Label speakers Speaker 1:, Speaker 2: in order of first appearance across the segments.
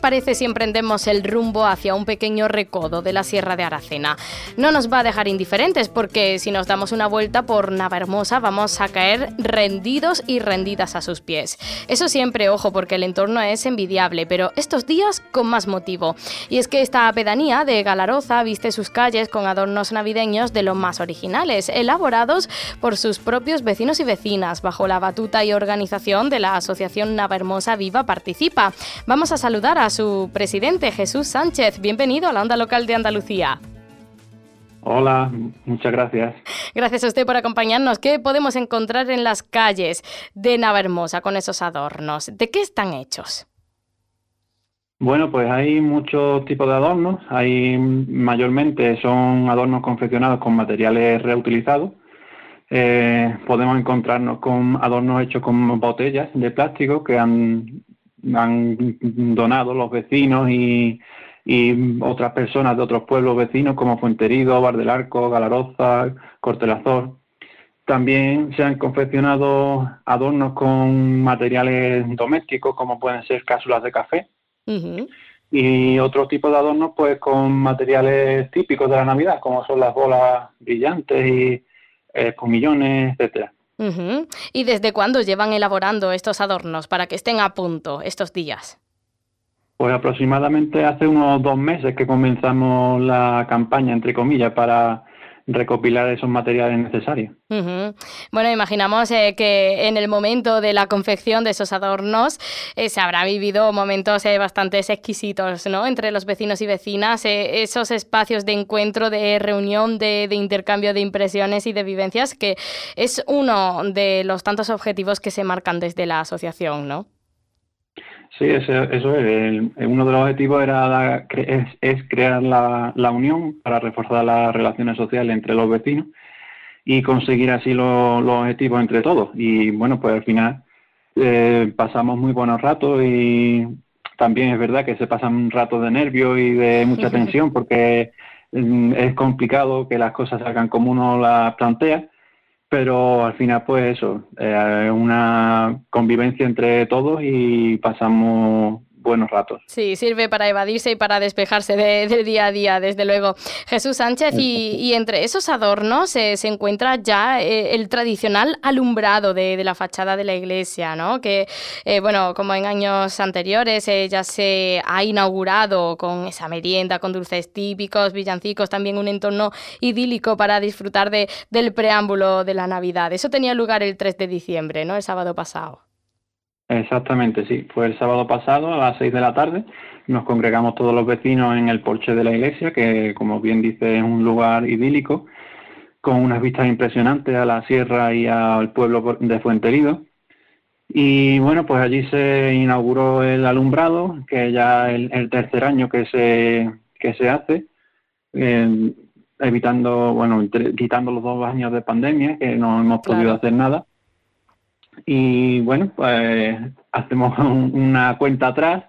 Speaker 1: Parece si emprendemos el rumbo hacia un pequeño recodo de la Sierra de Aracena? No nos va a dejar indiferentes porque si nos damos una vuelta por Navahermosa vamos a caer rendidos y rendidas a sus pies. Eso siempre, ojo, porque el entorno es envidiable, pero estos días con más motivo. Y es que esta pedanía de Galaroza viste sus calles con adornos navideños de los más originales, elaborados por sus propios vecinos y vecinas, bajo la batuta y organización de la Asociación Navahermosa Viva Participa. Vamos a saludar a su presidente, Jesús Sánchez. Bienvenido a la onda local de Andalucía.
Speaker 2: Hola, muchas gracias.
Speaker 1: Gracias a usted por acompañarnos. ¿Qué podemos encontrar en las calles de Navahermosa con esos adornos? ¿De qué están hechos?
Speaker 2: Bueno, pues hay muchos tipos de adornos. Hay mayormente son adornos confeccionados con materiales reutilizados. Eh, podemos encontrarnos con adornos hechos con botellas de plástico que han han donado los vecinos y, otras personas de otros pueblos vecinos como Fuenterido, Bar del Arco, Galaroza, Cortelazor. También se han confeccionado adornos con materiales domésticos como pueden ser cápsulas de café. Y otro tipo de adornos pues con materiales típicos de la Navidad como son las bolas brillantes y espumillones, etcétera.
Speaker 1: ¿Y desde cuándo llevan elaborando estos adornos para que estén a punto estos días?
Speaker 2: Pues aproximadamente hace unos dos meses que comenzamos la campaña, entre comillas, para recopilar esos materiales necesarios.
Speaker 1: Bueno, imaginamos eh, que en el momento de la confección de esos adornos eh, se habrá vivido momentos eh, bastante exquisitos, ¿no? Entre los vecinos y vecinas, esos espacios de encuentro, de reunión, de, intercambio de impresiones y de vivencias, que es uno de los tantos objetivos que se marcan desde la asociación, ¿no?
Speaker 2: Sí, eso, es. uno de los objetivos era es, crear la, unión para reforzar las relaciones sociales entre los vecinos y conseguir así los objetivos entre todos. Y bueno, pues al final eh, pasamos muy buenos ratos y también es verdad que se pasan ratos de nervios y de mucha tensión porque mm, es complicado que las cosas salgan como uno las plantea pero al final pues eso, eh, una convivencia entre todos y pasamos buenos ratos.
Speaker 1: Sí, sirve para evadirse y para despejarse del día a día, desde luego. Jesús Sánchez, y, entre esos adornos eh, se encuentra ya eh, el tradicional alumbrado de, la fachada de la iglesia, ¿no? Que, eh, bueno, como en años anteriores ya se ha inaugurado con esa merienda, con dulces típicos, villancicos, también un entorno idílico para disfrutar de, del preámbulo de la Navidad. Eso tenía lugar el 3 de diciembre, ¿no? El sábado pasado.
Speaker 2: Exactamente, sí. Fue el sábado pasado a las seis de la tarde. Nos congregamos todos los vecinos en el porche de la iglesia, que como bien dice es un lugar idílico, con unas vistas impresionantes a la sierra y al pueblo de Fuenterido. Y bueno, pues allí se inauguró el alumbrado, que ya es el, tercer año que se, que se hace, eh, evitando, bueno, quitando los dos años de pandemia, que no hemos podido hacer nada. Y bueno, pues hacemos una cuenta atrás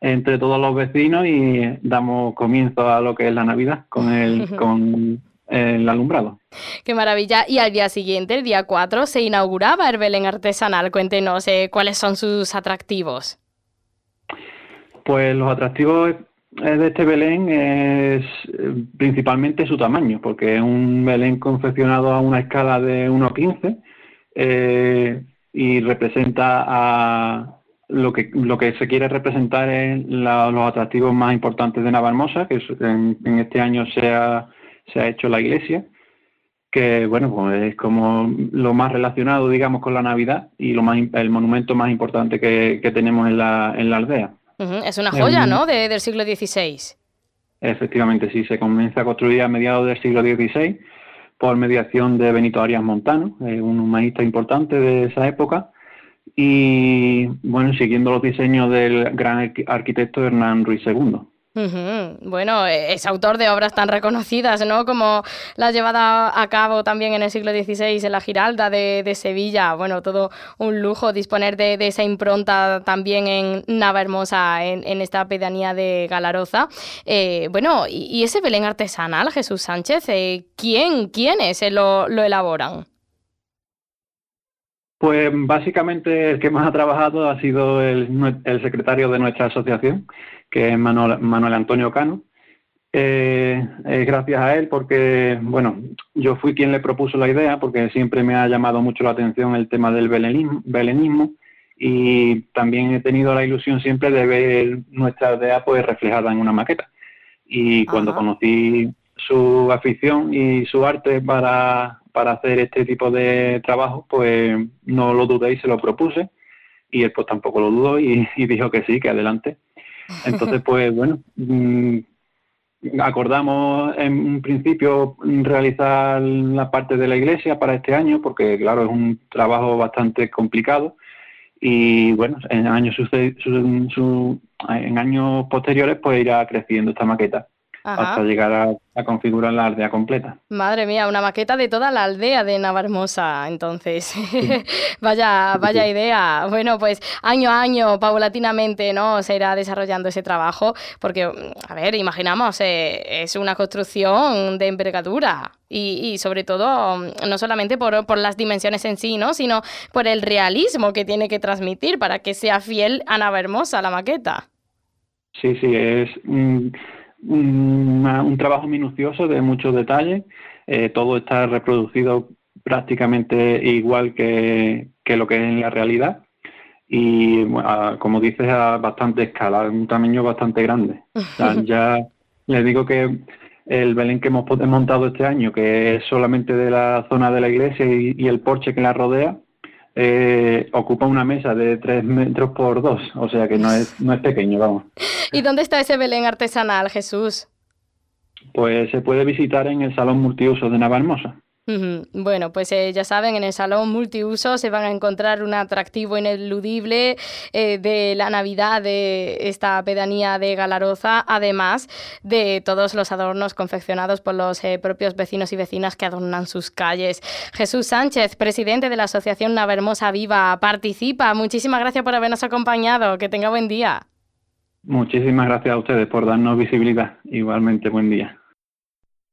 Speaker 2: entre todos los vecinos y damos comienzo a lo que es la Navidad con el, con el alumbrado.
Speaker 1: Qué maravilla. Y al día siguiente, el día 4, se inauguraba el Belén artesanal. Cuéntenos eh, cuáles son sus atractivos.
Speaker 2: Pues los atractivos de este Belén es principalmente su tamaño, porque es un Belén confeccionado a una escala de 1,15. Eh, y representa a lo que, lo que se quiere representar en los atractivos más importantes de Navarmosa, que en, este año se ha, se ha hecho la iglesia, que bueno, pues es como lo más relacionado, digamos, con la Navidad y lo más, el monumento más importante que, tenemos en la, en la aldea.
Speaker 1: Es una joya, ¿no?, de, del siglo XVI.
Speaker 2: Efectivamente, sí, se comienza a construir a mediados del siglo XVI por mediación de Benito Arias Montano, un humanista importante de esa época, y bueno, siguiendo los diseños del gran arquitecto Hernán Ruiz II.
Speaker 1: Bueno, es autor de obras tan reconocidas, ¿no? Como la llevada a cabo también en el siglo XVI en la Giralda de, Sevilla. Bueno, todo un lujo disponer de, esa impronta también en Navahermosa, en, en esta pedanía de Galaroza. Eh, bueno, y, ese Belén artesanal, Jesús Sánchez, eh, ¿quién, quiénes lo, lo elaboran?
Speaker 2: Pues básicamente el que más ha trabajado ha sido el, secretario de nuestra asociación, que es Manuel, Antonio Cano. Eh, es gracias a él porque, bueno, yo fui quien le propuso la idea porque siempre me ha llamado mucho la atención el tema del belenismo, y también he tenido la ilusión siempre de ver nuestra idea pues reflejada en una maqueta. Y cuando conocí su afición y su arte para, para hacer este tipo de trabajo, pues no lo dudé y se lo propuse. Y él pues tampoco lo dudó y, dijo que sí, que adelante. Entonces, pues bueno, mm, acordamos en un principio realizar la parte de la iglesia para este año, porque claro, es un trabajo bastante complicado. Y bueno, en años, en años posteriores pues irá creciendo esta maqueta hasta llegar a, configurar la aldea completa.
Speaker 1: Madre mía, una maqueta de toda la aldea de Navarmosa, entonces. vaya, vaya idea. Bueno, pues año a año, paulatinamente, ¿no? Se irá desarrollando ese trabajo, porque, a ver, imaginamos, eh, es una construcción de envergadura. Y, sobre todo, no solamente por, por, las dimensiones en sí, ¿no? sino por el realismo que tiene que transmitir para que sea fiel a Navarmosa la maqueta.
Speaker 2: Sí, sí, es un trabajo minucioso de muchos detalles. Eh, todo está reproducido prácticamente igual que, lo que es en la realidad. Y como dices, a bastante escala, un tamaño bastante grande. ya les digo que el Belén que hemos montado este año, que es solamente de la zona de la iglesia y el porche que la rodea, eh, ocupa una mesa de 3 metros por 2, o sea que no es, no es pequeño, vamos.
Speaker 1: ¿Y dónde está ese Belén artesanal, Jesús?
Speaker 2: Pues se puede visitar en el Salón Multiuso de Navalmosa.
Speaker 1: Bueno, pues eh, ya saben, en el salón multiuso se van a encontrar un atractivo ineludible eh, de la Navidad de esta pedanía de Galaroza, además de todos los adornos confeccionados por los eh, propios vecinos y vecinas que adornan sus calles. Jesús Sánchez, presidente de la Asociación Navermosa Viva, participa. Muchísimas gracias por habernos acompañado. Que tenga buen día.
Speaker 2: Muchísimas gracias a ustedes por darnos visibilidad. Igualmente, buen día.